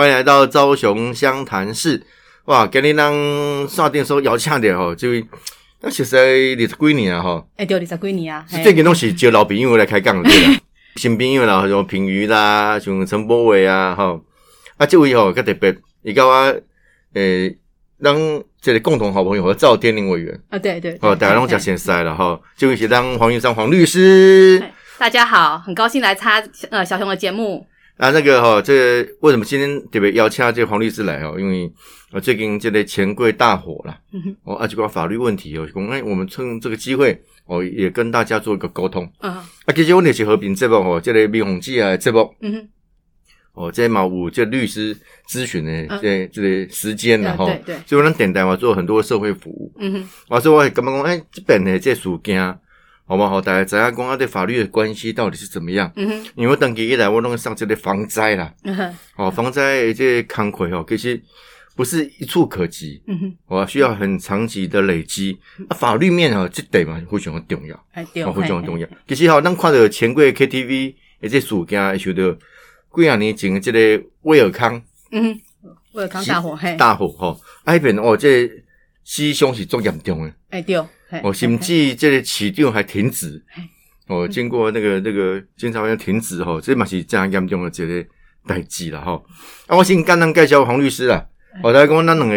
欢迎来到高雄湘潭市。哇，今日咱线顶所邀请的吼，这位那实在二十几年啊吼，哎，对，二十几年啊，最近拢是招老朋友来开讲的对啦，新朋友啦，像平瑜啦，像陈波伟啊，吼，啊，这位吼较特别，伊甲我诶，咱这个共同好朋友和赵天林委员，啊，对对，哦，大家拢嘿讲现塞了哈，这位是当黄玉山黄律师。大家好，很高兴来参呃小熊的节目。啊，那个哈，这个为什么今天特别邀请这个黄律师来哦？因为啊最近这个钱柜大火啦，嗯哼，哦，啊，这个法律问题哦，我们我们趁这个机会哦，也跟大家做一个沟通。嗯啊，其实我们是和平节目哦，这个灭红记啊节目嗯哼，哦，这嘛有这律师咨询的这这个时间了哈，嗯对对，所以我们电台嘛做很多社会服务。嗯哼，啊，所以我会感觉讲，哎，这边的这事件，好不好？大家知影讲啊，这法律的关系到底是怎么样？嗯哼，因为我登记以来，我拢上这个防灾啦，嗯哼，哦，防灾的这个工课哦，其实不是一触可及，嗯哼，哦，需要很长期的累积。啊，法律面哦，这点嘛非常的重要，哎对，哦，非常重要嘿。其实吼，咱看到钱柜 KTV 的这事件，会想到几啊年前的这个威尔康嗯哼，威尔康大火，嘿，大火吼，啊，迄边哦，这个死伤是足严重的。哎对，嘿哦，甚至这个起调还停止嘿，哦，经过那个那个监察院停止吼，这嘛是这样严重的一个代志了吼。啊，我先简单介绍黄律师啦，哦，大家讲咱两个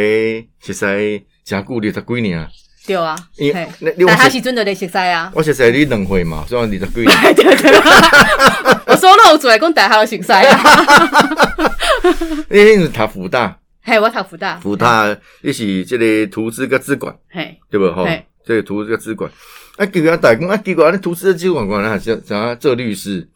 实在真久二十几年啊，对啊，因为嘿。那他实是真的在熟悉啊。我实在你两岁嘛，所以二十几年，对 对对，我说漏嘴讲大家都熟悉啊。你你是读福大，嘿，我读福大，福大你是这个图资跟资管嘿，对不吼？嘿？这个图资个资管，啊，结果大讲啊，结果啊，图资跟资管管啊，想想要做律师，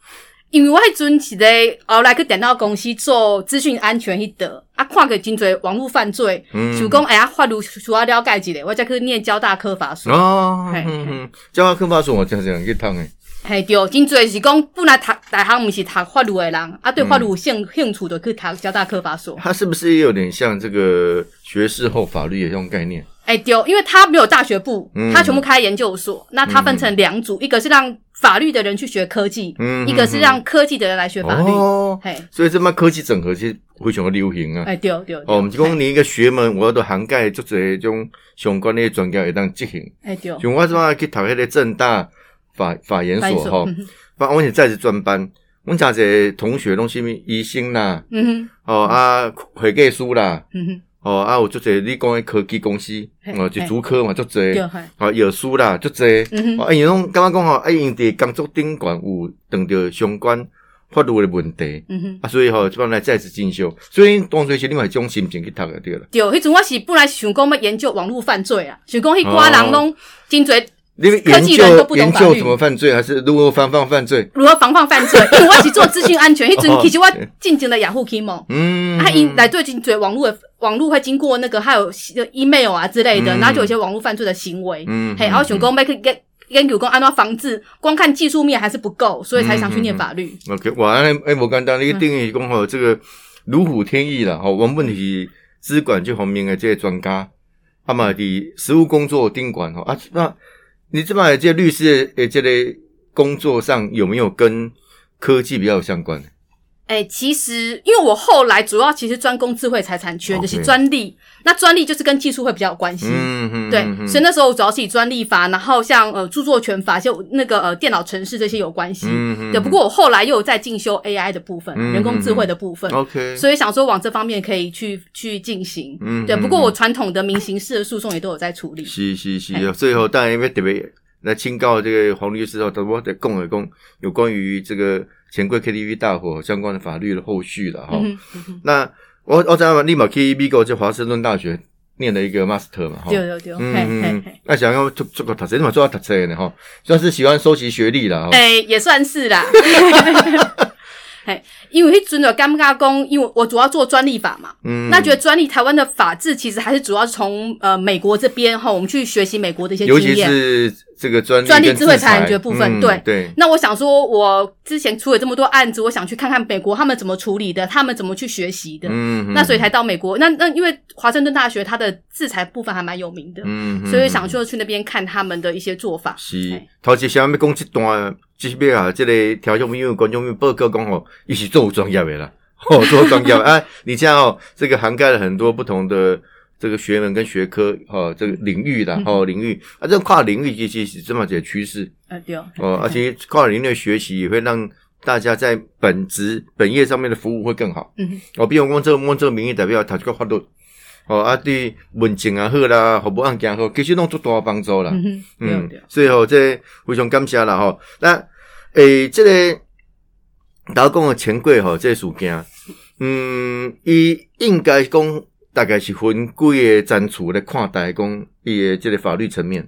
因为我迄阵是咧后来去电脑公司做资讯安全迄的，啊，看过真侪网络犯罪，嗯想讲哎呀，法律需要了解一下，我才去念交大科法所。哦，嗯嗯，交大科法所我常常去读诶。嘿，对，真侪是讲本来读大学毋是读法律的人，啊，对法律有兴兴趣就去读交大科法所。它是不是也有点像这个学士后法律的这种概念？哎、丢，因为他没有大学部，嗯他全部开研究所，那他分成两组，一个是让法律的人去学科技，嗯一个是让科技的人来学法律。哦，嘿，所以这么科技整合其实非常的流行啊。哎、对对对，哦，我们就讲你一个学门，我都涵盖足侪这种相关的专家会当执行。哎、丢，像我即摆去读迄个正大法法研所所吼嗯，反我是在职专班，阮诚侪同学拢是物医生啦，嗯哼，哦啊会计师啦，嗯哼，哦啊有足侪你讲的科技公司，哦就主科嘛足侪。对，嘿，啊，药师啦，足济。嗯哼，啊，因拢感觉讲吼，啊，因伫工作顶管有碰到相关法律诶问题，嗯哼。啊，所以吼，即摆来再次进修。所以当初是另外一种心情去读诶对啦。对，迄阵我是本来是想讲要研究网络犯罪啊，想讲迄寡人拢真侪科研技人都究研不懂法律究怎么犯罪，还是如何防范犯罪？如何防范犯罪，因为我是做资讯安全，迄阵哦其实我进前的雅虎 Kimo，嗯，啊因来做真侪网络的网络会经过那个还有 email 啊之类的，嗯然后就有一些网络犯罪的行为，嗯嘿，然后想讲要去研研究讲安怎防治，光看技术面还是不够，所以才想去念法律。OK，我安尼诶无简单，你定义讲吼，这个如虎添翼啦，吼，我们问题资管这方面的这些专家，啊嘛伫实务工作顶管吼啊，那你这摆这律师的这类工作上有没有跟科技比较有相关？哎、其实因为我后来主要其实专攻智慧财产权，就是专利，那专利就是跟技术会比较有关系。对，嗯所以那时候主要是以专利法，然后像呃著作权法，就那个呃电脑程式这些有关系。对，不过我后来又有在进修 AI 的部分，嗯人工智慧的部分。OK，所以想说往这方面可以去去进行，对。不过我传统的民刑事的诉讼也都有在处理。是是是嘿，最后当然因为特别来请教这个黄律师后，我得讲一供有关于这个钱柜 KTV 大火相关的法律的后续了哈。那我我知道立马去美国就华盛顿大学念了一个 master 嘛哈。对对对，嘿嗯嗯，，那想要做做个读册，你嘛做到读册呢哈，算是喜欢收集学历了哈。哎，也算是啦。嘿，因为迄阵就感觉讲，因为我主要做专利法嘛，嗯。那觉得专利台湾的法制其实还是主要是从呃美国这边哈，我们去学习美国的一些尤其经验。是这个专利专利智慧财产权部分嗯对。对，那我想说，我之前出了这么多案子，我想去看看美国他们怎么处理的，他们怎么去学习的。嗯，那所以才到美国。那那因为华盛顿大学它的制裁部分还蛮有名的，嗯，嗯所以想说去那边看他们的一些做法。是。嘿。头一想要讲这段，即边啊，这个听众朋友、观众朋友报告讲吼，伊是做有专业的啦，哦做庄家啊，你这样哦，这个涵盖了很多不同的这个学门跟学科哦，这个领域的哦领域。啊，这跨领域其实是这么一个趋势。啊对，哦，而且跨领域的学习也会让大家在本职本业上面的服务会更好。嗯。哦，比如讲这个我这个名义代表他这个法律，哦啊对文静啊好啦，服务案件好，其实拢足大的帮助啦。嗯所以吼，这非常感谢啦吼。那诶，这个大家讲的钱柜吼，这个事件，嗯，伊应该讲大概是分几个层次来看待讲伊的这个法律层面。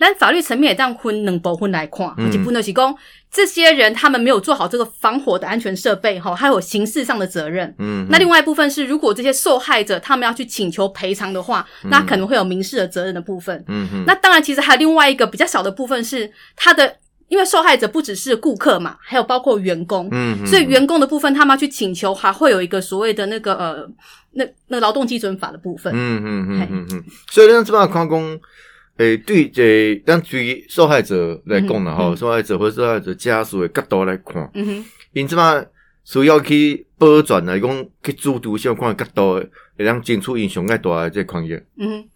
咱法律层面也当分两部分来看，嗯一部分就是讲这些人他们没有做好这个防火的安全设备，哈，还有刑事上的责任。嗯，那另外一部分是，如果这些受害者他们要去请求赔偿的话，那可能会有民事的责任的部分。嗯哼，那当然，其实还有另外一个比较小的部分是他的，因为受害者不只是顾客嘛，还有包括员工，嗯哼，所以员工的部分他们要去请求，还会有一个所谓的那个呃，那那劳动基准法的部分。嗯嗯嗯嗯嗯，所以咱这摆看讲，诶，对这咱对受害者来讲啦，嗯吼，嗯受害者或受害者家属的角度来看，嗯哼，因即嘛需要去保全来讲，去主动相关的角度，会当争取因上爱大的这个权益。嗯哼。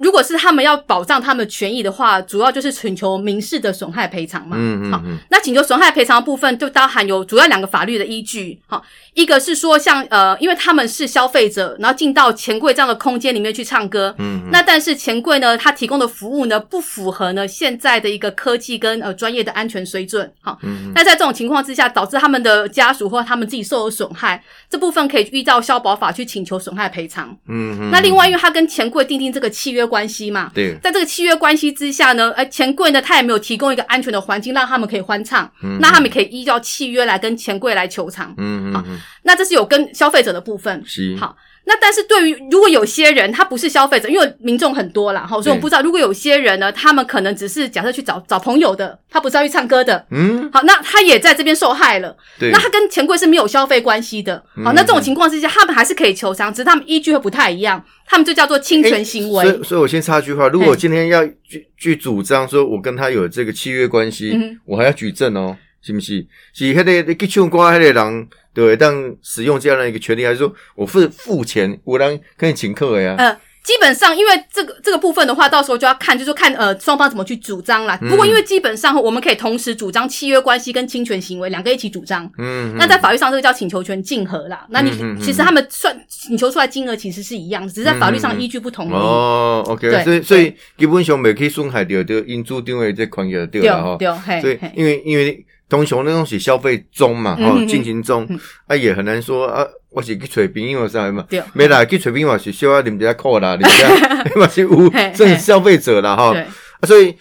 如果是他们要保障他们权益的话，主要就是请求民事的损害赔偿嘛。好嗯嗯嗯那请求损害赔偿的部分，就包含有主要两个法律的依据。好，一个是说像呃，因为他们是消费者，然后进到钱柜这样的空间里面去唱歌，嗯，那但是钱柜呢，它提供的服务呢不符合呢现在的一个科技跟呃专业的安全水准。好，嗯那在这种情况之下，导致他们的家属或他们自己受有损害，这部分可以依照消保法去请求损害赔偿。嗯嗯，那另外，因为他跟钱柜订定这个契约关系嘛，对，在这个契约关系之下呢，呃，钱柜呢，他也没有提供一个安全的环境让他们可以欢唱，嗯。那他们可以依照契约来跟钱柜来求偿。嗯嗯嗯，那这是有跟消费者的部分。是，好那但是对于如果有些人他不是消费者，因为民众很多啦，哈，所以我们不知道，如果有些人呢，他们可能只是假设去找找朋友的，他不是要去唱歌的，嗯，好，那他也在这边受害了，对，那他跟钱柜是没有消费关系的，好，嗯那这种情况之下，他们还是可以求偿，只是他们依据会不太一样，他们就叫做侵权行为。所以，所以我先插一句话：如果我今天要去去主张说我跟他有这个契约关系，嗯我还要举证哦，是不是？是迄、个去唱歌迄个人，对不对？当使用这样的一个权利，还是说我付付钱，我让可以请客的呀？呃，基本上因为这个这个部分的话，到时候就要看，就是说看呃双方怎么去主张啦。不过因为基本上我们可以同时主张契约关系跟侵权行为两个一起主张。嗯，那在法律上，这个叫请求权竞合啦。那你嗯嗯嗯其实他们算请求出来金额其实是一样，只是在法律上依据不同。哦，OK，所以所以基本上没去损害到就因主张的这权益就对了哈。对，所以嘿因为因为通常那种是消费中嘛，哦嗯嗯，嗯。进行中嗯，啊也很难说啊，我是去找朋友啥嘛，对。没啦，去找朋友是小啊，啉一下苦啦，啉一下嘛是有嘿算是消费者啦哈。所以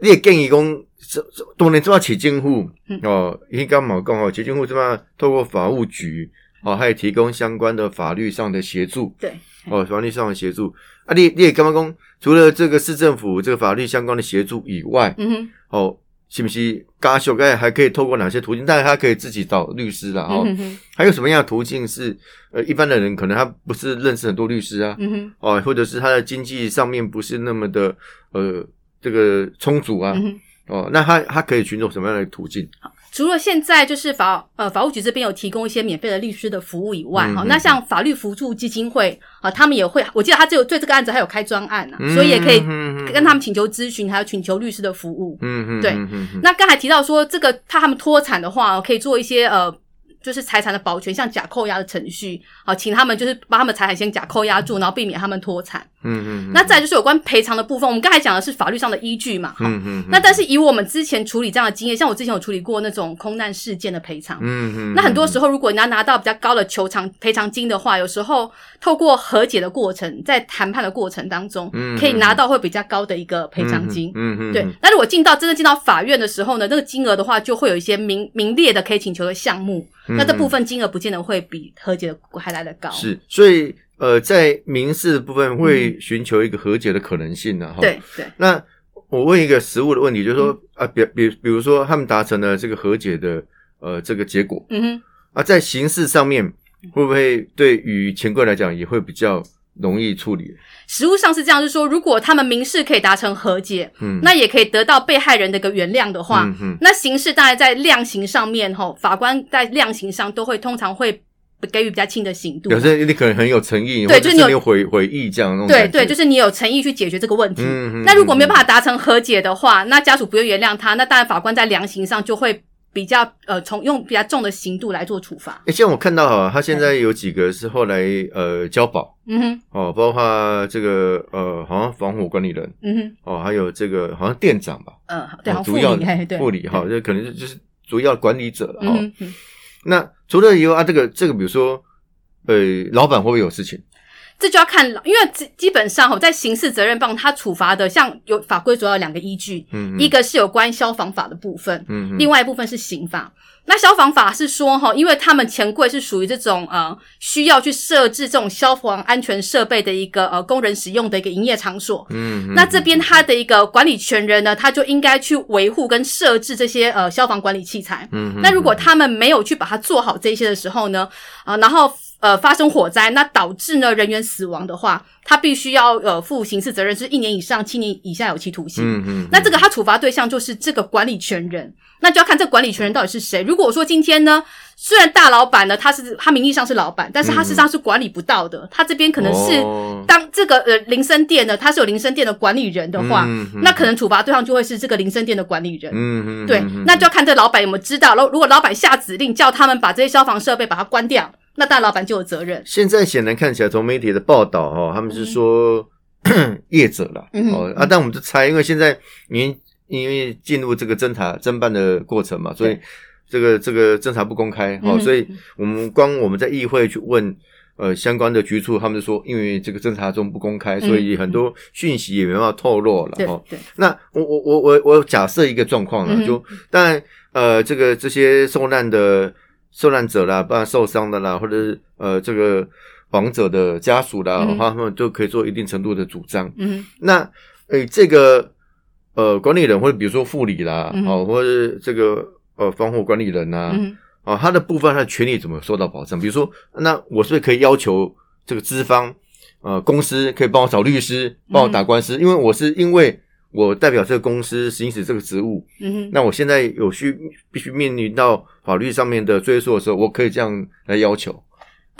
你也建议讲，这这当然怎么起政府嗯。哦，应该冇讲哦，起政府这么透过法务局哦，还有提供相关的法律上的协助对，哦，法律上的协助。啊，你你也刚刚讲，除了这个市政府这个法律相关的协助以外，嗯哼，哦，是不是家属该还可以透过哪些途径？当然，他可以自己找律师啦。哦，嗯，还有什么样的途径是呃一般的人可能他不是认识很多律师啊，嗯，哦，或者是他的经济上面不是那么的呃这个充足啊，嗯。哦，那他他可以寻找什么样的途径？除了现在就是法呃法务局这边有提供一些免费的律师的服务以外，哈、嗯嗯那像法律扶助基金会啊，他们也会，我记得他只有对这个案子还有开专案啊，嗯所以也可以嗯跟他们请求咨询，还有请求律师的服务。嗯嗯，对那刚才提到说，这个怕他们脱产的话，可以做一些呃。就是财产的保全，像假扣押的程序，好，请他们就是把他们财产先假扣押住，然后避免他们脱产。嗯嗯，那再来就是有关赔偿的部分，我们刚才讲的是法律上的依据嘛，哈、嗯嗯，那但是以我们之前处理这样的经验，像我之前有处理过那种空难事件的赔偿，嗯嗯，那很多时候，如果你要拿到比较高的求偿赔偿金的话，有时候透过和解的过程，在谈判的过程当中，嗯可以拿到会比较高的一个赔偿金。嗯嗯，对，那如果进到真正进到法院的时候呢，那个金额的话，就会有一些名名列的可以请求的项目，嗯那这部分金额不见得会比和解的还来得高。是，所以呃，在民事的部分会寻求一个和解的可能性呢。哈，嗯对对，那我问一个实务的问题，就是说、啊，比比比如说他们达成了这个和解的呃这个结果嗯哼，啊，在刑事上面会不会对于钱柜来讲也会比较容易处理？实物上是这样，就是说，如果他们民事可以达成和解，嗯，那也可以得到被害人的一个原谅的话，嗯嗯那刑事当然在量刑上面，吼，法官在量刑上都会通常会给予比较轻的刑度。有些你可能很有诚意，对就是你有有悔悔意这样那种对对，就是你有诚意去解决这个问题。嗯嗯那如果没有办法达成和解的话，那家属不愿原谅他，那当然法官在量刑上就会比较呃从用比较重的刑度来做处罚。诶像我看到哈，他现在有几个是后来呃交保嗯哼，哦，包括这个呃好像防火管理人嗯哼，哦，还有这个好像店长吧，嗯，对，主要副理，嘿对，护理哈，这可能就就是主要管理者了哈。那除了以后啊，这个这个比如说呃老板会不会有事情？这就要看，因为基基本上哈，在刑事责任棒，它处罚的像有法规主要有两个依据，嗯，嗯一个是有关消防法的部分，嗯嗯另外一部分是刑法。那消防法是说哈，因为他们钱柜是属于这种呃需要去设置这种消防安全设备的一个呃工人使用的一个营业场所。嗯，嗯那这边他的一个管理权人呢，他就应该去维护跟设置这些呃消防管理器材。嗯嗯那如果他们没有去把它做好这些的时候呢，啊、然后呃发生火灾，那导致呢人员死亡的话，他必须要呃负刑事责任，是一年以上七年以下有期徒刑。嗯嗯，那这个他处罚对象就是这个管理权人，那就要看这个管理权人到底是谁。如果说今天呢，虽然大老板呢他是他名义上是老板，但是他事实上是管理不到的，他这边可能是哦当这个呃林森店呢，他是有林森店的管理人的话，那可能处罚对象就会是这个林森店的管理人。嗯嗯，对，嗯那就要看这老板有没有知道。如如果老板下指令叫他们把这些消防设备把它关掉，那大老板就有责任。现在显然看起来，从媒体的报道哦、他们是说、业者了，哦啊，但我们就猜，因为现在您因为进入这个侦查侦办的过程嘛，所以这个这个侦查不公开哦，嗯所以我们光我们在议会去问。呃，相关的局处，他们就说，因为这个侦查中不公开，所以很多讯息也没办法透露了。对哦，对，那我我我我我假设一个状况了，嗯就但呃，这个这些受难的受难者啦，不然受伤的啦，或者是呃这个亡者的家属啦，嗯他们都可以做一定程度的主张。嗯那诶、这个呃管理人或者比如说护理啦，嗯哦，或者是这个呃防火管理人呐、嗯啊，他的部分他的权利怎么受到保障？比如说，那我是不是可以要求这个资方呃公司可以帮我找律师，帮我打官司？因为我是因为我代表这个公司行使这个职务，嗯哼，那我现在有需必须面临到法律上面的追诉的时候，我可以这样来要求。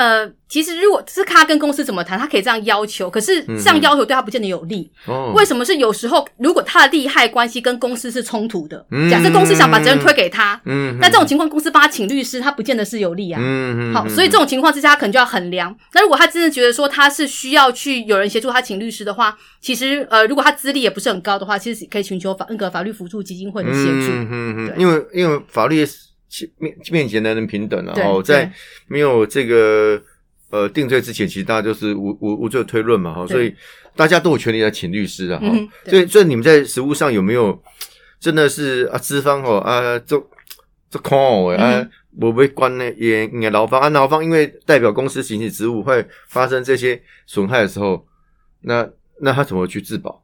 呃，其实如果是他跟公司怎么谈，他可以这样要求，可是这样要求对他不见得有利。哦，为什么是有时候，如果他的利害关系跟公司是冲突的，嗯假设公司想把责任推给他，嗯，那这种情况公司帮他请律师，他不见得是有利啊。嗯嗯，好，所以这种情况之下，他可能就要衡量。那如果他真的觉得说他是需要去有人协助他请律师的话，其实呃，如果他资历也不是很高的话，其实可以寻求法那个法律辅助基金会的协助。嗯嗯嗯因为因为法律面面前的人平等啊，对哦，在对没有这个呃定罪之前，其实大家就是无无无罪推论嘛，哈，对所以大家都有权利来请律师啊，哈、嗯所以所以你们在实务上有没有真的是啊资方哦啊这这看哦啊嗯。我被关呢，也也劳方啊，劳方因为代表公司行使职务会发生这些损害的时候，那那他怎么去自保？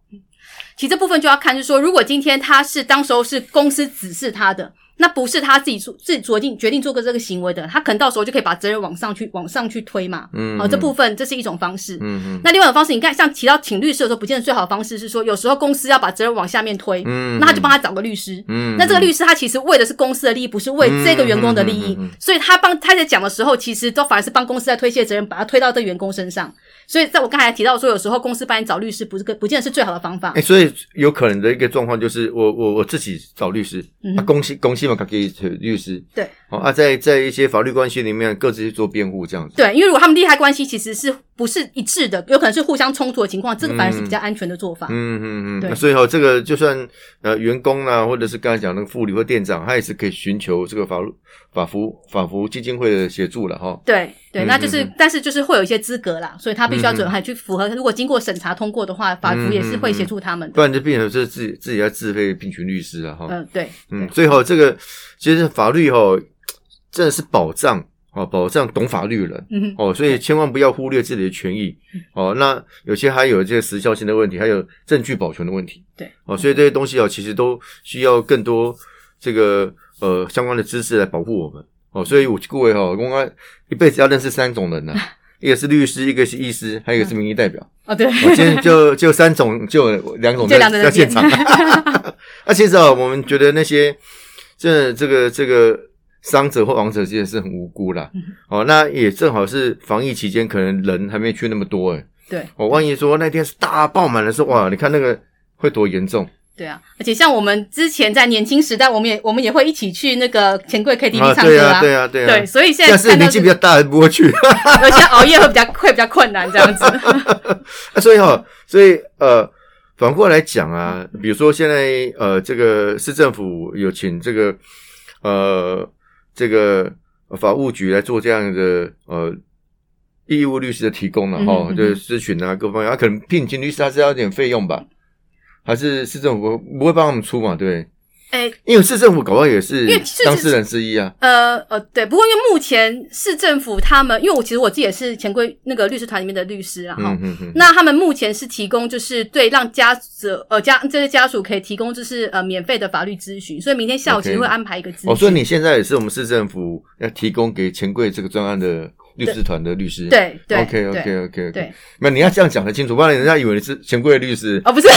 其实这部分就要看，就是说，如果今天他是当时候是公司指示他的，那不是他自己做自己决定决定做个这个行为的，他可能到时候就可以把责任往上去往上去推嘛。嗯好、这部分这是一种方式。嗯嗯那另外一种方式，你看，像提到请律师的时候，不见得最好的方式是说，有时候公司要把责任往下面推，嗯那他就帮他找个律师。嗯，那这个律师他其实为的是公司的利益，不是为这个员工的利益，嗯嗯嗯嗯嗯所以他帮他在讲的时候，其实都反而是帮公司在推卸责任，把他推到这个员工身上。所以在我刚才提到说，有时候公司帮你找律师，不是个不见得是最好的方法。哎、所以有可能的一个状况就是我，我我自己找律师，嗯啊，公司公司嘛，可以律师，对，哦啊，在在一些法律关系里面各自去做辩护，这样子。对，因为如果他们利害关系其实是不是一致的，有可能是互相冲突的情况，这个反而是比较安全的做法。嗯嗯对嗯，所以哈、这个就算呃员工啊，或者是刚才讲那个副理或店长，他也是可以寻求这个法律法服法服基金会的协助了哈。对对，嗯那就是，嗯但是就是会有一些资格啦，所以他必须要准嗯还去符合。如果经过审查通过的话，法服也是会协助他们的。不然就变成是自己自己要自费聘请律师了哈。嗯，对，嗯，最后这个其实法律哈、真的是保障哦，保障懂法律的人。嗯，哦，所以千万不要忽略自己的权益哦。那有些还有这个时效性的问题，还有证据保全的问题。对，哦，所以这些东西哦，其实都需要更多这个呃相关的知识来保护我们。哦，所以我各位哈、哦，我刚一辈子要认识三种人呢、一个是律师，一个是医师，还有一个是民意代表。哦对，我今天就就三种，就两种就两种在在现场。那其实啊，我们觉得那些这这个这个伤者或亡者其实是很无辜啦。哦，那也正好是防疫期间，可能人还没去那么多诶。对，哦，万一说那天是大爆满的时候，哇，你看那个会多严重对啊，而且像我们之前在年轻时代，我们也我们也会一起去那个钱柜 KTV 啊！唱歌对啊，对啊，对啊。对，所以现但是在年纪比较大的不会去，有些熬夜会比较会比较困难这样子。啊所以哈、所以呃，反过来讲啊，比如说现在呃，这个市政府有请这个呃这个法务局来做这样的呃义务律师的提供了哈、嗯嗯嗯就是咨询啊各方面，他、可能聘请律师还是要有点费用吧，还是市政府不会帮他们出嘛，对哎、因为市政府搞不好也是当事人之一啊。呃呃，对，不过因为目前市政府他们，因为我其实我自己也是钱柜那个律师团里面的律师啊，哈、嗯嗯嗯，那他们目前是提供，就是对让家者呃家这些家属可以提供，就是呃免费的法律咨询，所以明天下午其实会安排一个咨询。哦，所以你现在也是我们市政府要提供给钱柜这个专案的律师团的律师。对对，OK 对 OK OK 对 OK，那你要这样讲得清楚，不然人家以为你是钱柜的律师。哦，不是，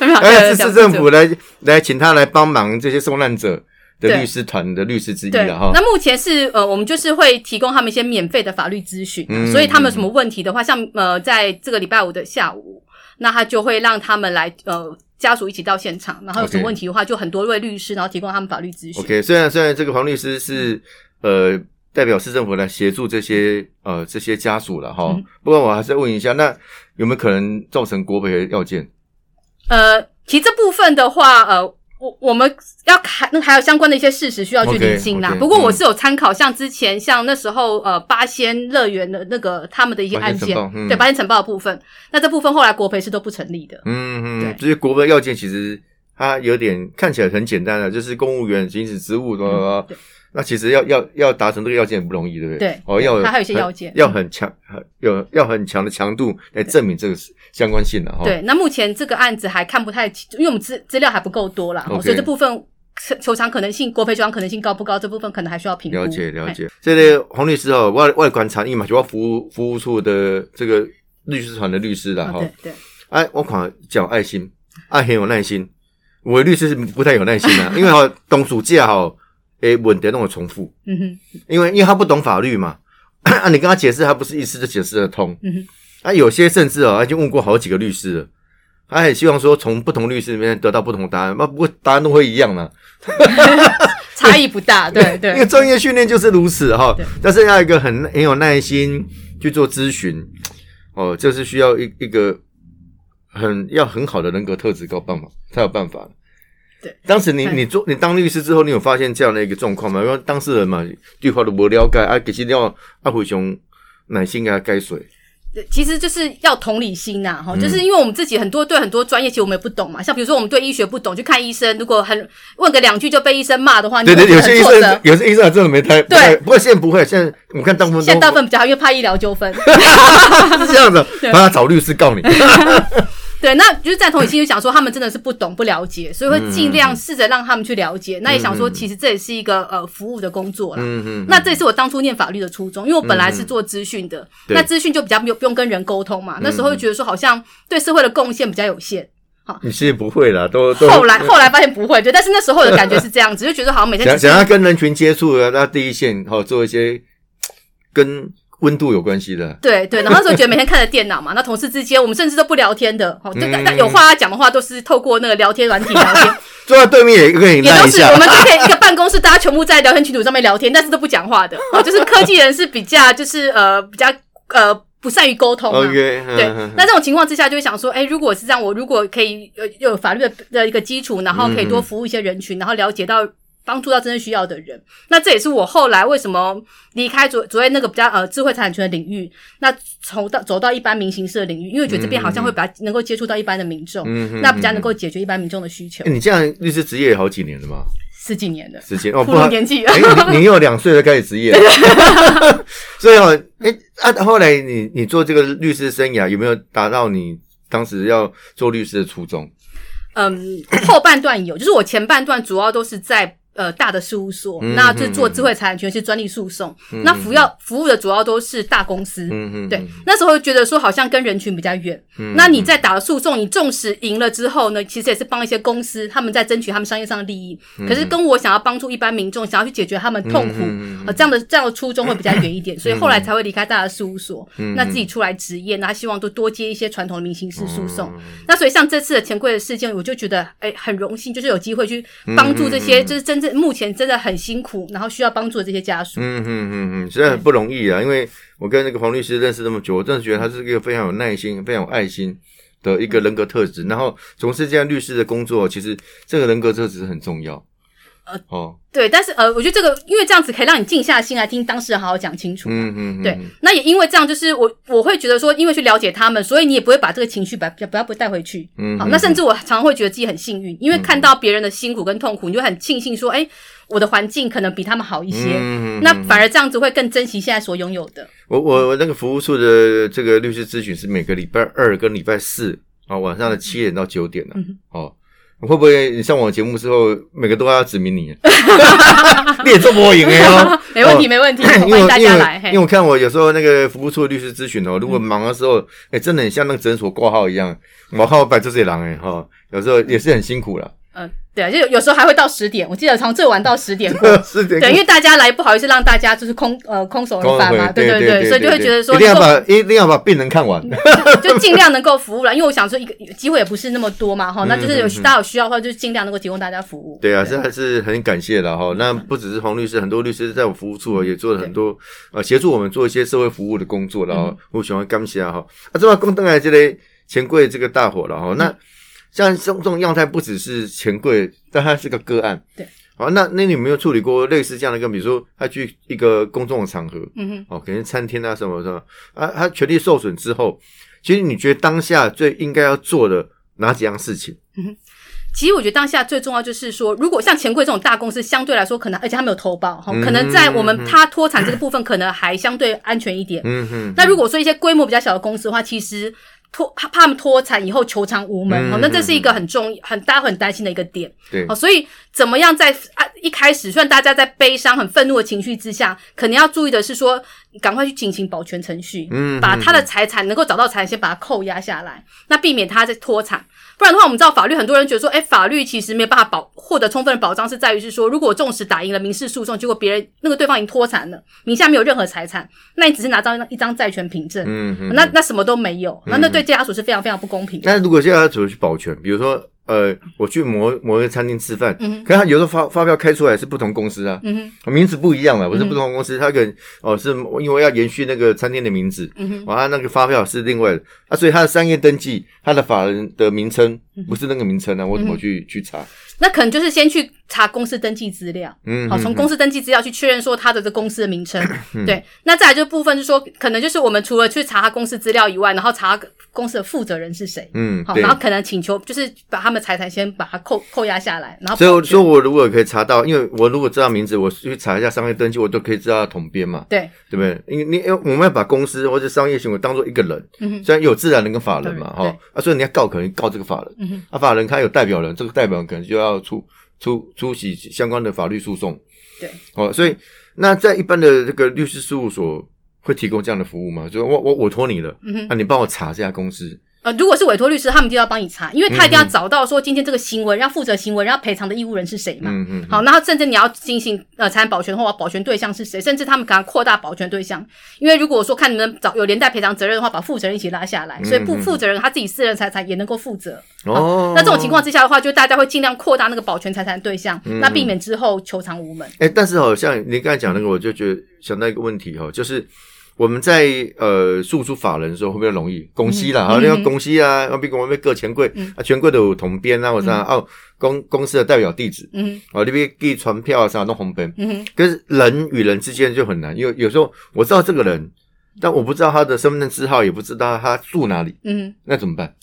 没有哎，对是市政府来来请他来帮忙这些受难者的律师团的律师之一对，了哈。那。目前是呃，我们就是会提供他们一些免费的法律咨询啊、嗯所以他们有什么问题的话，像呃，在这个礼拜五的下午，那他就会让他们来呃家属一起到现场，然后有什么问题的话，就很多位律师，然后提供他们法律咨询。OK，虽然虽然这个黄律师是呃代表市政府来协助这些呃这些家属了哈。嗯，不过我还是问一下，那有没有可能造成国赔的要件？呃，其实这部分的话，呃，我我们要看那还有相关的一些事实需要去理清啦。不过我是有参考，像之前像那时候呃八仙乐园的那个他们的一些案件，嗯对八仙城堡的部分，那这部分后来国赔是都不成立的。嗯嗯，对这些国赔要件其实它有点看起来很简单的，就是公务员行使职务？对那其实要要要达成这个要件也不容易，对不对？对哦，要它还有一些要件要很强，很有要很强的强度来证明这个相关性的哈。对，那目前这个案子还看不太清，因为我们资资料还不够多啦，OK 所以这部分球场可能性、国赔球场可能性高不高，这部分可能还需要评估。了解了哎。解。这类黄律师哦，外外观察因嘛，就要服务服务处的这个律师团的律师啦哈。啊对对，哎，我讲讲爱心，爱很有耐心。我的律师是不太有耐心的，因为哈董暑假哈，诶问题都会重复。嗯哼，因为因为他不懂法律嘛，啊，你跟他解释，他不是一次就解释得通。嗯哼，啊，有些甚至哦，他已经问过好几个律师了，他也希望说从不同律师里面得到不同的答案，那不过答案都会一样呢，差异不大，对对因为专业训练就是如此哈。但是要一个很很有耐心去做咨询，哦，这是需要一一个很要很好的人格特质，够办法才有办法。对，当时你嗯你做你当律师之后，你有发现这样的一个状况吗？因为当事人嘛，对话都不了解啊，其实要阿虎熊耐心给他改水。对其实就是要同理心呐，哈、嗯就是因为我们自己很多对很多专业，其实我们也不懂嘛。像比如说我们对医学不懂，去看医生，如果很问个两句就被医生骂的话，对对，有些医生。有些医生真的没太对不过现在不会，现在我看大部分都现在大部分比较好，因为怕医疗纠纷。是这样的，帮他找律师告你。对，那就是在同理心就想说，他们真的是不懂不了解，所以会尽嗯量试着让他们去了解。那也想说，其实这也是一个呃服务的工作啦。嗯嗯，那这也是我当初念法律的初衷，因为我本来是做资讯的，对那资讯就比较不用不用跟人沟通嘛。那时候就觉得说，好像对社会的贡献比较有限。你其实不会啦，都都后来后来发现不会，对，但是那时候的感觉是这样子，就觉得好像每天想想要跟人群接触的，那第一线好做一些跟温度有关系的。对对，然后那时候觉得每天看着电脑嘛，那同事之间我们甚至都不聊天的，哦，这个嗯那有话要讲的话都是透过那个聊天软体聊天，坐在对面也可以也都是我，们之前一个办公室，大家全部在聊天群组上面聊天，但是都不讲话的，哦，就是科技人是比较就是呃比较呃不善于沟通嘛。OK，对。嗯，那这种情况之下，就会想说，哎，如果是这样，我如果可以有有法律的的一个基础，然后可以多服务一些人群，然后了解到帮助到真正需要的人，那这也是我后来为什么离开昨昨天那个比较呃智慧财产权的领域，那从到走到一般民刑事的领域，因为觉得这边好像会比较能够接触到一般的民众，嗯嗯那比较能够解决一般民众的需求欸。你这样律师职业也好几年了嘛？十几年了，时间哦，步不年纪了。哎，你你有两岁就开始职业，所以哦，哎啊，后来你你做这个律师生涯有没有达到你当时要做律师的初衷？嗯，后半段有，就是我前半段主要都是在呃大的事务所，嗯那就是做智慧财产权是专利诉讼，那服要服务的主要都是大公司。对，那时候觉得说好像跟人群比较远。那你在打了诉讼，你纵使赢了之后呢，其实也是帮一些公司他们在争取他们商业上的利益。可是跟我想要帮助一般民众，想要去解决他们痛苦，呃，这样的这样的初衷会比较远一点。所以后来才会离开大的事务所，那自己出来职业，那希望多多接一些传统的民刑事诉讼。那所以像这次的钱柜的事件，我就觉得哎很荣幸，就是有机会去帮助这些就是真正目前真的很辛苦，然后需要帮助的这些家属。嗯嗯嗯嗯，实在很不容易啊！因为我跟那个黄律师认识这么久，我真的觉得他是一个非常有耐心、非常有爱心的一个人格特质。然后从事这样律师的工作，其实这个人格特质很重要。呃哦，对，但是呃，我觉得这个因为这样子可以让你静下心来听当事人好好讲清楚。嗯嗯，嗯对，那也因为这样，就是我我会觉得说，因为去了解他们，所以你也不会把这个情绪把不要不带回去。嗯好，那甚至我常常会觉得自己很幸运，因为看到别人的辛苦跟痛苦，你就很庆幸说，哎，我的环境可能比他们好一些。嗯那反而这样子会更珍惜现在所拥有的。我我我那个服务处的这个律师咨询是每个礼拜二跟礼拜四啊晚上的七点到九点呢、嗯哦，会不会你上我节目之后，每个都要指名你？你也做播影哎哦，没问题，没问题，因欢迎大家来。因为我看我有时候那个服务处的律师咨询哦，如果忙的时候，哎、真的很像那个诊所挂号一样，我靠摆这些狼哎哈，有时候也是很辛苦了。嗯，对啊，就有有时候还会到十点，我记得从最晚到十点过。是的，对，因为大家来不好意思让大家就是空呃空手而返嘛，对对对，所以就会觉得说一定要把一定要把病人看完。就尽量能够服务了，因为我想说一个机会也不是那么多嘛，哈，嗯那就是有大家有需要的话，就是尽量能够提供大家服务。对啊，这还是很感谢的哈。那不只是黄律师，很多律师在我服务处也做了很多呃协助我们做一些社会服务的工作然后我喜欢感谢哈。啊，这把公灯来这类钱柜这个大火了哈。那像这种这种样态不只是钱柜，但它是个个案。对。好，那那你有没有处理过类似这样的一个，比如说他去一个公众的场合，嗯哼，哦，可能餐厅啊什么什么啊，他权利受损之后，其实你觉得当下最应该要做的哪几样事情？嗯哼其实我觉得当下最重要就是说，如果像钱柜这种大公司，相对来说可能，而且他没有投报哈，嗯可能在我们他脱产这个部分，可能还相对安全一点。嗯哼，那如果说一些规模比较小的公司的话，其实脱怕怕他们脱产以后求偿无门，嗯哦，那这是一个很重很大家很担心的一个点。对哦，所以怎么样在啊一开始，虽然大家在悲伤、很愤怒的情绪之下，可能要注意的是说，赶快去进行保全程序，嗯把他的财产能够找到财产，先把它扣押下来，那避免他在脱产。不然的话，我们知道法律，很多人觉得说，哎，法律其实没有办法保获得充分的保障，是在于是说，如果纵使打赢了民事诉讼，结果别人那个对方已经脱产了，名下没有任何财产，那你只是拿到一张债权凭证，嗯哼。那那什么都没有，那那对家属是非常非常不公平的。那如果现在要怎么去保全？比如说，呃，我去某某一个餐厅吃饭，嗯可是他有时候发发票开出来是不同公司啊，嗯，名字不一样了，不是不同公司，他可能哦是因为要延续那个餐厅的名字，完、他那个发票是另外的，啊，所以他的商业登记，他的法人的名称不是那个名称啊，我怎么去、去查？那可能就是先去查公司登记资料，嗯，好，从公司登记资料去确认说他的这公司的名称。嗯对，那再来就部分就是说，可能就是我们除了去查他公司资料以外，然后查公司的负责人是谁。嗯好然。后可能请求就是把他们财产先把它扣扣押下来，然后所以我保全说，我如果可以查到，因为我如果知道名字，我去查一下商业登记，我都可以知道他统编嘛，对，对不对？因为你因为我们要把公司或者商业行为当做一个人，嗯，虽然有自然人跟法人嘛，对哈，啊，所以你要告，可能告这个法人，嗯，啊，法人他有代表人，这个代表人可能就要出出出席相关的法律诉讼，对，哦，所以那在一般的这个律师事务所会提供这样的服务吗？就是我我委托你了，嗯你帮我查这家公司，呃，如果是委托律师，他们就要帮你查，因为他一定要找到说今天这个行为要负责行为要赔偿的义务人是谁嘛。嗯嗯，好，然后甚至你要进行呃财产保全的话，保全对象是谁？甚至他们可能扩大保全对象，因为如果说看你们找有连带赔偿责任的话，把负责人一起拉下来，所以不负责人他自己私人财产也能够负责。哦，那这种情况之下的话，就大家会尽量扩大那个保全财产对象，嗯那避免之后求偿无门。哎、但是好像你刚才讲那个，我就觉得想到一个问题哈，就是我们在呃诉诸法人的时候会不会容易公司啦？嗯好、那个嗯公司啊，啊，比如我们各权贵、嗯啊，权贵都有同编啊，或者啥、哦，公公司的代表地址嗯哦，那边寄传票啊啥弄红本，嗯，可是人与人之间就很难，因为有时候我知道这个人，但我不知道他的身份证字号，也不知道他住哪里，嗯。那怎么办？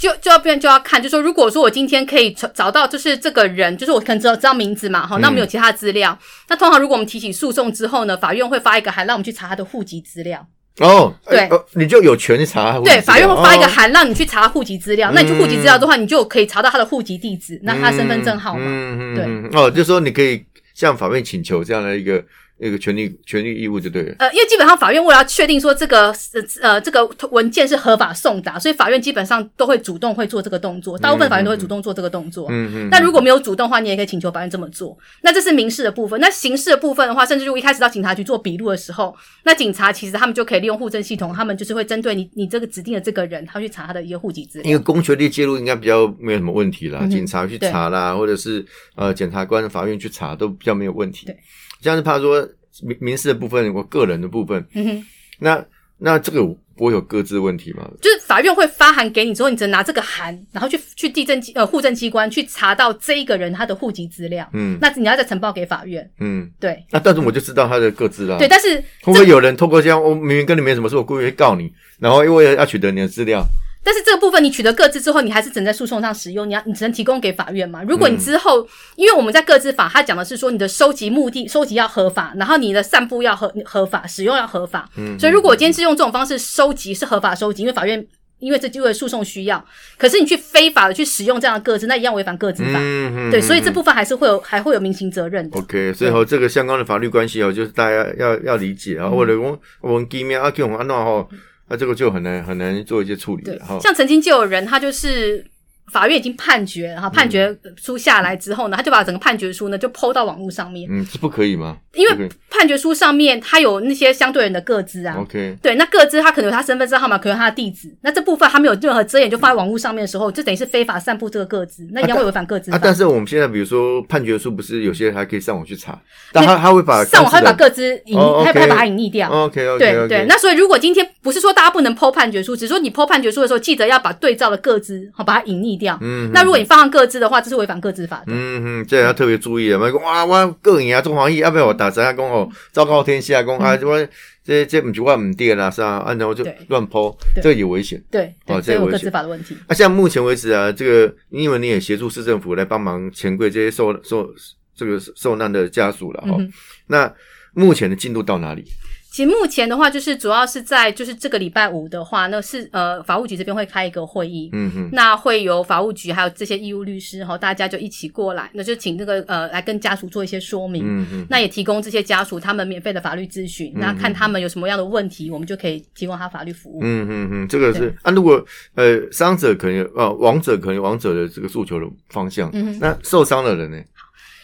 就就要变就要看，就说如果说我今天可以找找到就是这个人，就是我可能知道知道名字嘛，哈，那我们有其他资料。那通常如果我们提起诉讼之后呢，法院会发一个函让我们去查他的户籍资料。哦，对你就有权查户籍。对，法院会发一个哦函让你去查户籍资料。那你去户籍资料的话，你就可以查到他的户籍地址，那他身份证号码。嗯嗯对嗯哦，就是说你可以向法院请求这样的一个一个权利权利义务就对了。呃，因为基本上法院为了要确定说这个呃呃这个文件是合法送达，所以法院基本上都会主动会做这个动作，大部分法院都会主动做这个动作。嗯嗯。那如果没有主动的话，你也可以请求法院这么做。那这是民事的部分。那刑事的部分的话，甚至如果一开始到警察局做笔录的时候，那警察其实他们就可以利用户政系统，他们就是会针对你你这个指定的这个人，他去查他的一个户籍资料。因为公权力介入应该比较没有什么问题啦，嗯警察去查啦，或者是呃检察官、法院去查都比较没有问题。对，像是怕说民民事的部分，我个人的部分，嗯哼。那那这个不会有各自问题吗？就是法院会发函给你之后，你只能拿这个函，然后去去地政机呃户政机关去查到这一个人他的户籍资料，嗯那你要再呈报给法院。嗯，对那但是我就知道他的各自啦。对，但是会不会有人透过这样，我明明跟你没什么事，我故意会告你，然后因为要取得你的资料，但是这个部分你取得各自之后，你还是只能在诉讼上使用，你要你只能提供给法院嘛。如果你之后，因为我们在各自法，它讲的是说你的收集目的收集要合法，然后你的散布要合合法，使用要合法。嗯，所以如果我今天是用这种方式收集是合法收集，因为法院因为这就为诉讼需要，可是你去非法的去使用这样的各自，那一样违反各自法。嗯对，所以这部分还是会有还会有民刑责任的。OK，所以吼这个相关的法律关系哦，就是大家要要理解嗯啊，或者讲我们见面啊，叫我们安弄吼，那这个就很难很难做一些处理对了哈。，像曾经就有人，他就是法院已经判决，然后判决书下来之后呢，他就把整个判决书呢就抛到网络上面，嗯，这不可以吗？因为判决书上面他有那些相对人的个资啊。OK，对，那个资他可能有他身份证号码，可能有他的地址，那这部分他没有任何遮掩，就放在网络上面的时候，就等于是非法散布这个个资，那一样会违反个资法。啊，但是我们现在比如说判决书，不是有些还可以上网去查，但他他会把上网他会把个个资隐，哦还 OK 还把它隐匿掉。OK OK 对对，那所以如果今天不是说大家不能剖判决书，只是说你剖判决书的时候，记得要把对照的个资好把它隐匿掉。嗯那如果你放上各自的话，这是违反各自法的。嗯哼，这要特别注意啊！讲哇，我个人啊，中华裔，要不要我打折啊？讲哦，昭告天下，讲啊，我这这不是我唔对啦，是吧？啊，然后就乱抛，这个也危险。对对，哦这有各自法的问题。那、像目前为止啊，这个因为你也协助市政府来帮忙钱柜这些受受这个受难的家属了哈、那目前的进度到哪里？其实目前的话，就是主要是在就是这个礼拜五的话，那是呃法务局这边会开一个会议，嗯哼，那会由法务局还有这些义务律师哈，大家就一起过来，那就请这个呃来跟家属做一些说明。嗯哼，那也提供这些家属他们免费的法律咨询，那看他们有什么样的问题，我们就可以提供他法律服务。嗯哼哼，这个是对啊，如果呃伤者可能有呃亡者可能有亡者的这个诉求的方向，嗯哼那受伤的人呢？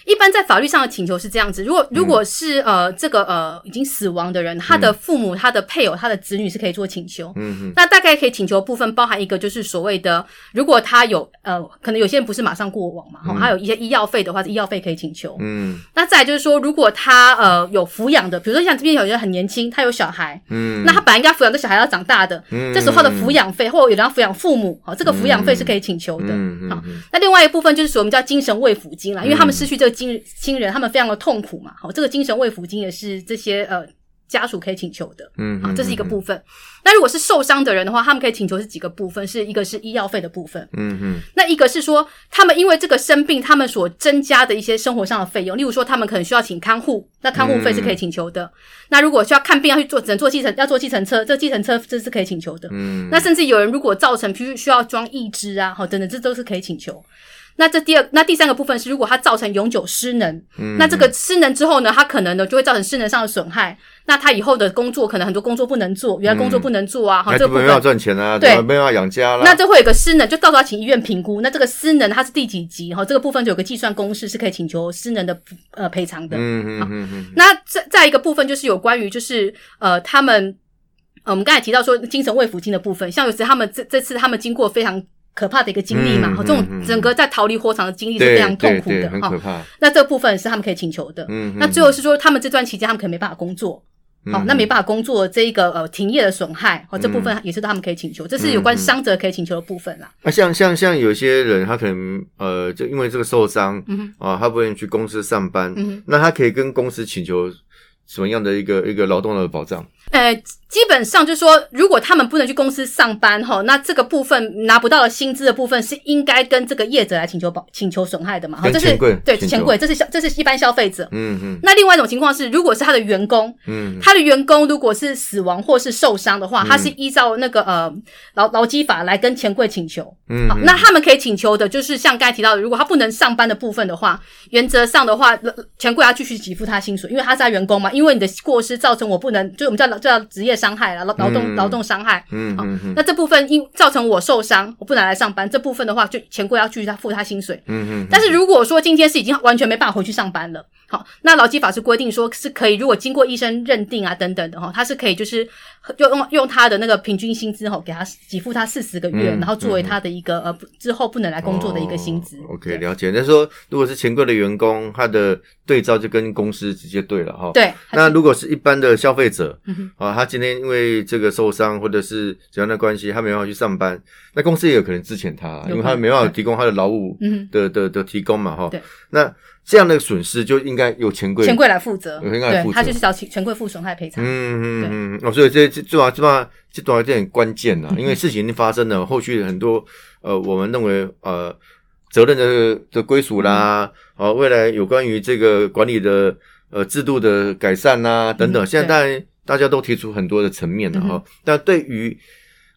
一般在法律上的请求是这样子：如果如果是、呃这个呃已经死亡的人，他的父母、他的配偶、他的子女是可以做请求。嗯嗯，那大概可以请求部分包含一个，就是所谓的，如果他有呃，可能有些人不是马上过往嘛，哈、还有一些医药费的话，医药费可以请求。嗯。那再来就是说，如果他呃有抚养的，比如说像这边有人很年轻，他有小孩，嗯，那他本来应该抚养这小孩要长大的，嗯。这时候的抚养费，或者有人要抚养父母，好、这个抚养费是可以请求的。好嗯嗯。嗯那另外一部分就是属于我们叫精神慰抚金啦，因为他们失去这个亲亲人，他们非常的痛苦嘛。好，这个精神慰抚金也是这些呃家属可以请求的。嗯好，这是一个部分。那如果是受伤的人的话，他们可以请求是几个部分，是一个是医药费的部分，嗯嗯，那一个是说他们因为这个生病，他们所增加的一些生活上的费用，例如说他们可能需要请看护，那看护费是可以请求的。那如果需要看病要去坐，只能坐计程，要坐计程车，这计程车这是可以请求的。嗯，那甚至有人如果造成，譬如需要装义肢啊，好等等，这都是可以请求。那这第二，那第三个部分是，如果它造成永久失能，嗯那这个失能之后呢，它可能呢就会造成失能上的损害。那他以后的工作可能很多工作不能做，原来工作不能做啊，好、还这个部分没办法赚钱啊，对没办法养家啦。那这会有个失能，就到时候要请医院评估。那这个失能它是第几级？哈，这个部分就有个计算公式是可以请求失能的呃赔偿的。嗯嗯嗯嗯那再再一个部分就是有关于就是呃他们呃我们刚才提到说精神慰抚金的部分，像有时他们这这次他们经过非常可怕的一个经历嘛，嗯、这种整个在逃离火场的经历是非常痛苦的哈很可。怕。那这部分是他们可以请求的。嗯，那最后是说他们这段期间他们可能没办法工作。好，那没办法工作这一个呃停业的损害，哦，这部分也是他们可以请求，这是有关伤者可以请求的部分啦。那像像像有些人，他可能呃，就因为这个受伤嗯，啊，他不愿意去公司上班嗯，那他可以跟公司请求什么样的一个一个劳动的保障？呃，基本上就是说，如果他们不能去公司上班哈，那这个部分拿不到的薪资的部分是应该跟这个业者来请求保请求损害的嘛？哈，这是对钱柜，这是消这是一般消费者。嗯嗯那另外一种情况是，如果是他的员工，嗯他的员工如果是死亡或是受伤的话，他是依照那个呃劳劳基法来跟钱柜请求。嗯好，那他们可以请求的就是像刚才提到的，如果他不能上班的部分的话，原则上的话，呃钱柜要继续给付他薪水，因为他是他员工嘛。因为你的过失造成我不能，就我们叫叫职业伤害了，劳劳动嗯劳动伤害。好那这部分因造成我受伤，我不能来上班，这部分的话，就钱柜要继续他付他薪水。嗯嗯，但是如果说今天是已经完全没办法回去上班了，好，那劳基法是规定说是可以，如果经过医生认定啊等等的哈，他是可以就是用用用他的那个平均薪资哈，给他给付他四十个月，嗯然后作为他的一个呃之后不能来工作的一个薪资。哦 OK，了解。那说如果是钱柜的员工，他的对照就跟公司直接对了哈。。对，那如果是一般的消费者嗯哼啊，他今天因为这个受伤或者是怎样的关系，他没办法去上班，那公司也有可能支遣他，因为他没办法提供他的劳务嗯哼的的的提供嘛哈对。那这样的损失就应该由钱柜钱柜来负责，对他就是找钱钱柜负损害赔偿。嗯嗯嗯，哦，所以这这这这这这段有点关键了，因为事情已经发生了，后续很多呃，我们认为呃责任的的归属啦，哦，未来有关于这个管理的呃制度的改善呐、等等，嗯现在大家都提出很多的层面了哈、嗯但对于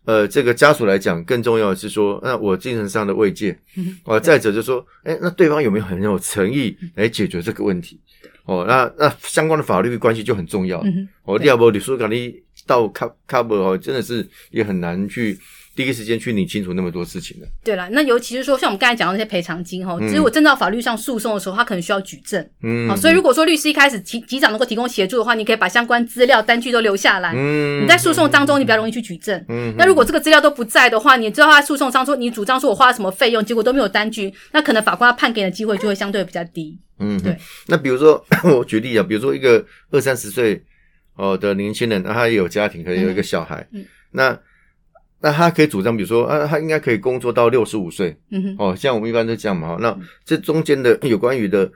呃这个家属来讲，更重要的是说，那我精神上的慰藉，嗯哦，再者就说，哎，那对方有没有很有诚意来解决这个问题？哦，那那相关的法律关系就很重要。嗯，哦，对第二波你说讲你到 cover cover 哦，真的是也很难去第一时间去理清楚那么多事情的。对了，那尤其是说像我们刚才讲到那些赔偿金哈，嗯只有真到法律上诉讼的时候，他可能需要举证。嗯，好，所以如果说律师一开始提提早能够提供协助的话，你可以把相关资料单据都留下来。嗯你在诉讼当中，你比较容易去举证。嗯那如果这个资料都不在的话，你知道他在诉讼上说你主张说我花了什么费用，结果都没有单据，那可能法官要判给你的机会就会相对比较低。嗯，对。那比如说 我举例啊，比如说一个二三十岁哦的年轻人，那他也有家庭，可能有一个小孩，嗯嗯那那他可以主张，比如说啊，他应该可以工作到六十五岁嗯哼，哦，像我们一般都这样嘛。那这中间的有关于的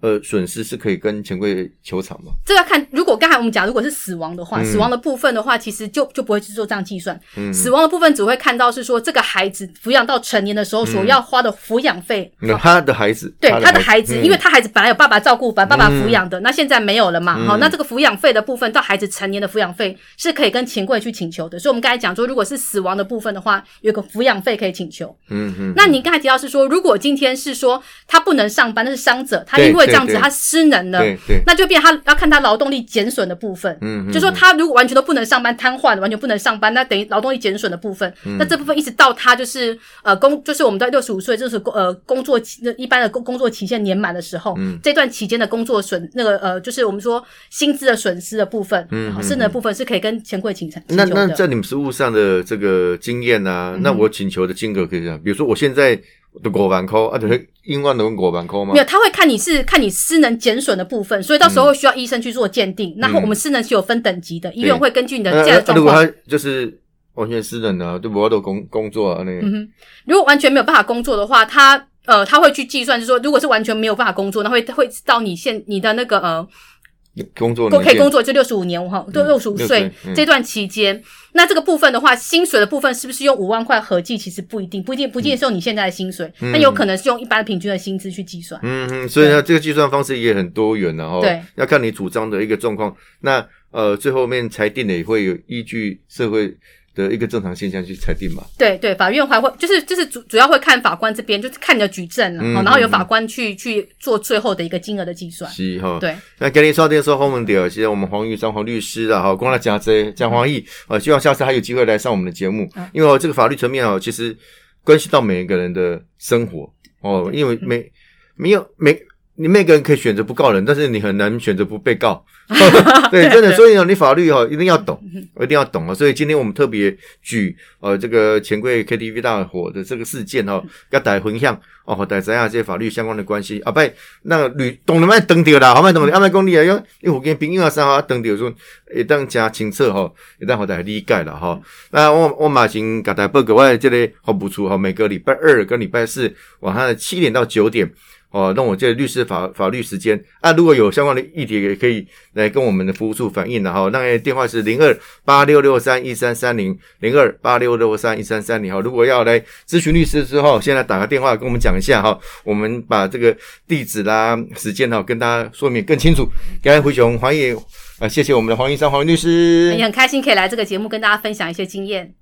呃损失是可以跟钱柜求偿吗？这要看。如果刚才我们讲，如果是死亡的话，嗯死亡的部分的话，其实就就不会去做这样计算。嗯，死亡的部分只会看到是说这个孩子抚养到成年的时候所要花的抚养费。那他的孩子，对他的孩子，嗯因为他孩子本来有爸爸照顾，把爸爸抚养的，那现在没有了嘛？嗯好，那这个抚养费的部分到孩子成年的抚养费是可以跟钱柜去请求的。所以我们刚才讲说，如果是死亡的部分的话，有个抚养费可以请求。嗯嗯，那你刚才提到是说，如果今天是说他不能上班，那是伤者，他因为这样子他失能了，对对，那就变他要看他劳动力减损的部分。嗯，嗯就说他如果完全都不能上班，瘫痪，完全不能上班，那等于劳动力减损的部分。嗯。那这部分一直到他就是呃工，就是我们在六十五岁，就是工呃工作期一般的工工作期限年满的时候，嗯。这段期间的工作损那个呃，就是我们说薪资的损失的部分，嗯好，剩的部分是可以跟钱柜请请求那。那在你们实务上的这个经验啊，嗯。那我请求的金额可以这样，比如说我现在的五万块，啊，就是英万的五万块吗没？有，他会看你是看你失能减损的部分，所以到时候需要医生去做鉴定。然后我们失能是有分等级的，医院会根据你的那这样的状如果他就是完全失能的、啊，对不？我都工工作啊，那个、嗯哼，如果完全没有办法工作的话，他呃他会去计算，就是说，如果是完全没有办法工作，那会会到你现你的那个呃工作可以工作，就六十五年哈，都嗯六十五岁60嗯这段期间，那这个部分的话，薪水的部分是不是用五万块合计？其实不一定，不一定不一定是用你现在的薪水，那有可能是用一般平均的薪资去计算。嗯嗯，所以呢，这个计算方式也很多元然后。对，要看你主张的一个状况。那呃，最后面裁定的也会有依据社会的一个正常现象去裁定嘛。对对，法院还会就是就是主主要会看法官这边，就是看你的举证啊，嗯好然后有嗯法官去去做最后的一个金额的计算。是哈。对，那跟你说电说后门的，谢谢我们黄玉章黄律师啊，哈，光来讲这讲黄奕，呃，希望下次还有机会来上我们的节目，嗯因为、哦、这个法律层面哦，其实关系到每一个人的生活哦，因为每没有每你每个人可以选择不告人，但是你很难选择不被告。对，真的，所以呢，你法律哈、哦、一定要懂，一定要懂啊。所以今天我们特别举呃这个钱柜 KTV 大火的这个事件哦，要大家分享哦，大家知影这些法律相关的关系啊，不，那律懂了卖登掉啦，好卖懂了，阿卖讲你啊，因因为我跟朋友啊啥啊登掉说，一旦加清楚吼，会当互大家理解啦吼。那我我马上给大家报告，我的这个服务处哈，每个礼拜二跟礼拜四晚上的七点到九点。哦，让我这律师法法律时间啊，如果有相关的议题，也可以来跟我们的服务处反映的哈。那个电话是零二八六六三一三三零零二八六六三一三三零哈。如果要来咨询律师之后，现在打个电话跟我们讲一下哈，我们把这个地址啦、时间哈跟大家说明更清楚。感谢胡雄欢迎啊，谢谢我们的黄医生黄律师，也很开心可以来这个节目跟大家分享一些经验。